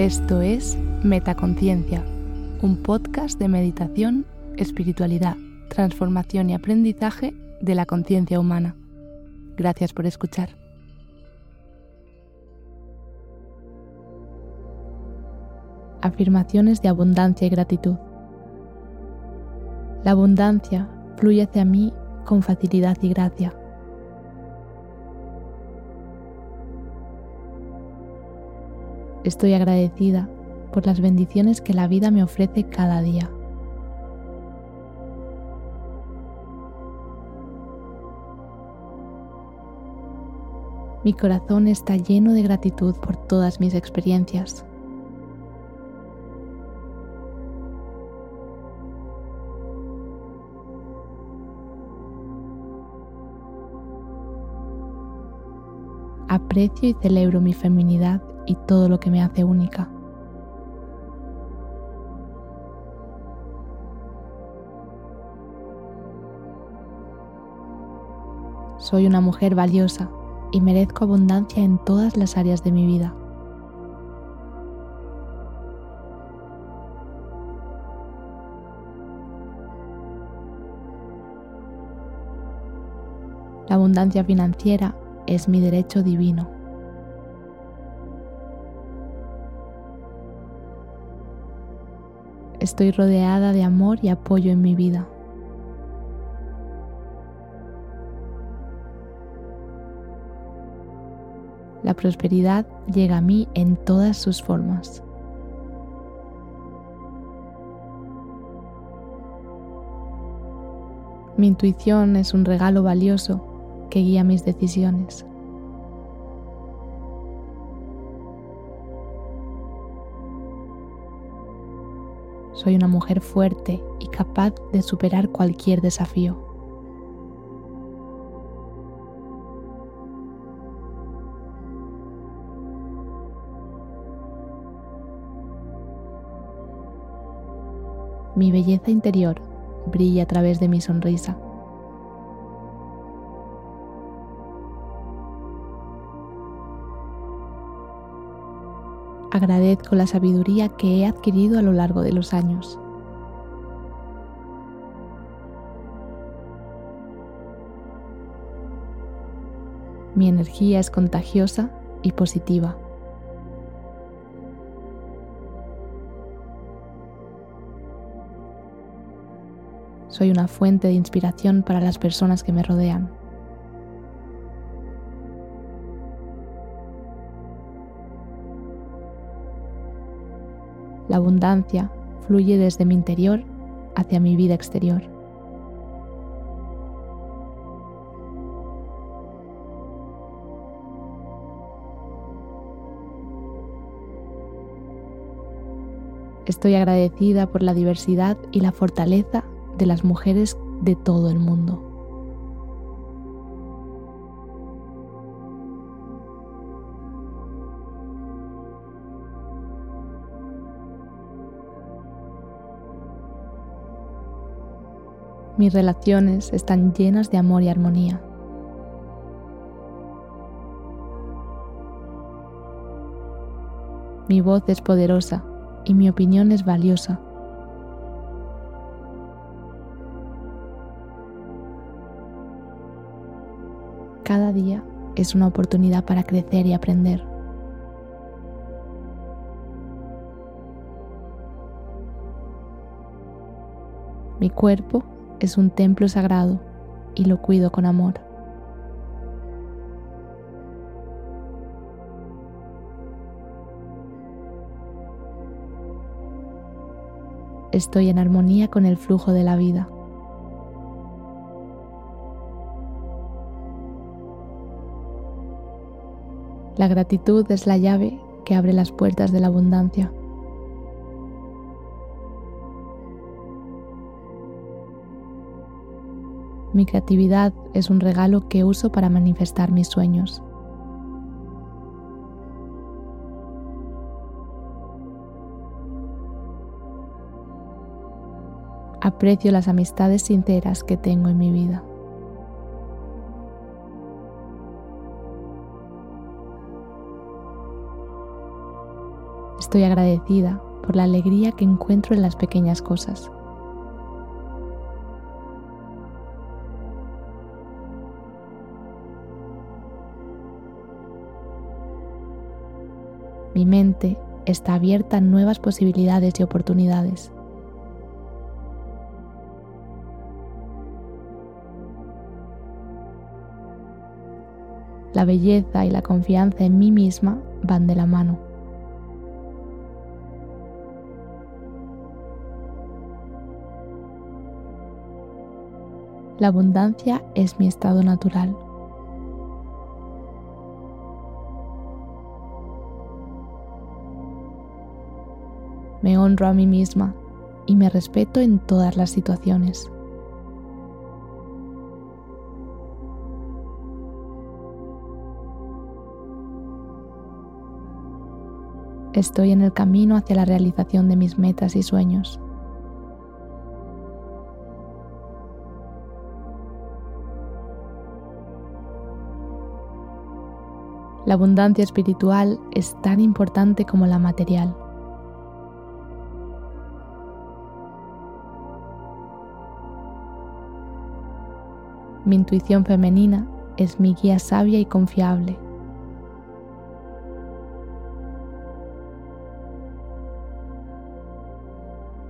Esto es Metaconciencia, un podcast de meditación, espiritualidad, transformación y aprendizaje de la conciencia humana. Gracias por escuchar. Afirmaciones de abundancia y gratitud. La abundancia fluye hacia mí con facilidad y gracia. Estoy agradecida por las bendiciones que la vida me ofrece cada día. Mi corazón está lleno de gratitud por todas mis experiencias. Aprecio y celebro mi feminidad y todo lo que me hace única. Soy una mujer valiosa y merezco abundancia en todas las áreas de mi vida. La abundancia financiera es mi derecho divino. Estoy rodeada de amor y apoyo en mi vida. La prosperidad llega a mí en todas sus formas. Mi intuición es un regalo valioso que guía mis decisiones. Soy una mujer fuerte y capaz de superar cualquier desafío. Mi belleza interior brilla a través de mi sonrisa. Agradezco la sabiduría que he adquirido a lo largo de los años. Mi energía es contagiosa y positiva. Soy una fuente de inspiración para las personas que me rodean. La abundancia fluye desde mi interior hacia mi vida exterior. Estoy agradecida por la diversidad y la fortaleza de las mujeres de todo el mundo. Mis relaciones están llenas de amor y armonía. Mi voz es poderosa y mi opinión es valiosa. cada día es una oportunidad para crecer y aprender. Mi cuerpo es un templo sagrado y lo cuido con amor. Estoy en armonía con el flujo de la vida. La gratitud es la llave que abre las puertas de la abundancia. Mi creatividad es un regalo que uso para manifestar mis sueños. Aprecio las amistades sinceras que tengo en mi vida. Estoy agradecida por la alegría que encuentro en las pequeñas cosas. Está abierta a nuevas posibilidades y oportunidades. La belleza y la confianza en mí misma van de la mano. La abundancia es mi estado natural. Me honro a mí misma y me respeto en todas las situaciones. Estoy en el camino hacia la realización de mis metas y sueños. La abundancia espiritual es tan importante como la material. Mi intuición femenina es mi guía sabia y confiable.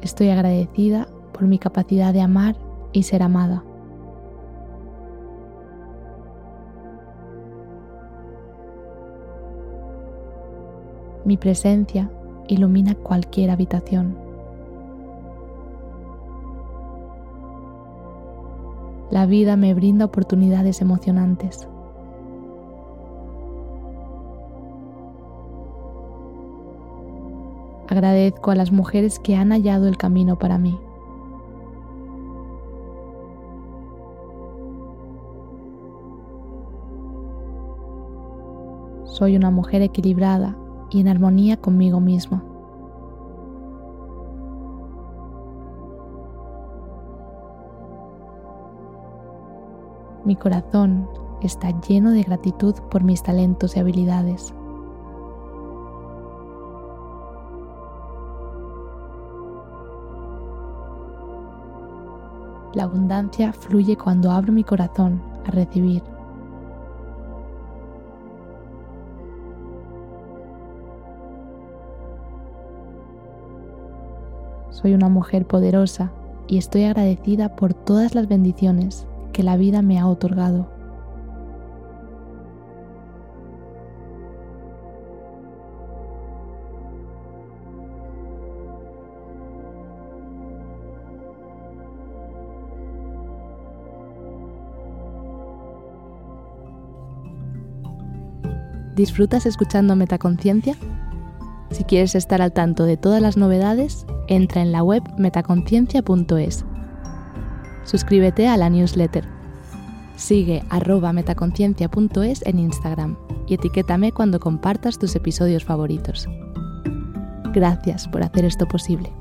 Estoy agradecida por mi capacidad de amar y ser amada. Mi presencia ilumina cualquier habitación. La vida me brinda oportunidades emocionantes. Agradezco a las mujeres que han hallado el camino para mí. Soy una mujer equilibrada y en armonía conmigo misma. Mi corazón está lleno de gratitud por mis talentos y habilidades. La abundancia fluye cuando abro mi corazón a recibir. Soy una mujer poderosa y estoy agradecida por todas las bendiciones que la vida me ha otorgado. ¿Disfrutas escuchando Metaconciencia? Si quieres estar al tanto de todas las novedades, entra en la web metaconciencia.es suscríbete a la newsletter. Sigue arroba metaconciencia.es en Instagram y etiquétame cuando compartas tus episodios favoritos. Gracias por hacer esto posible.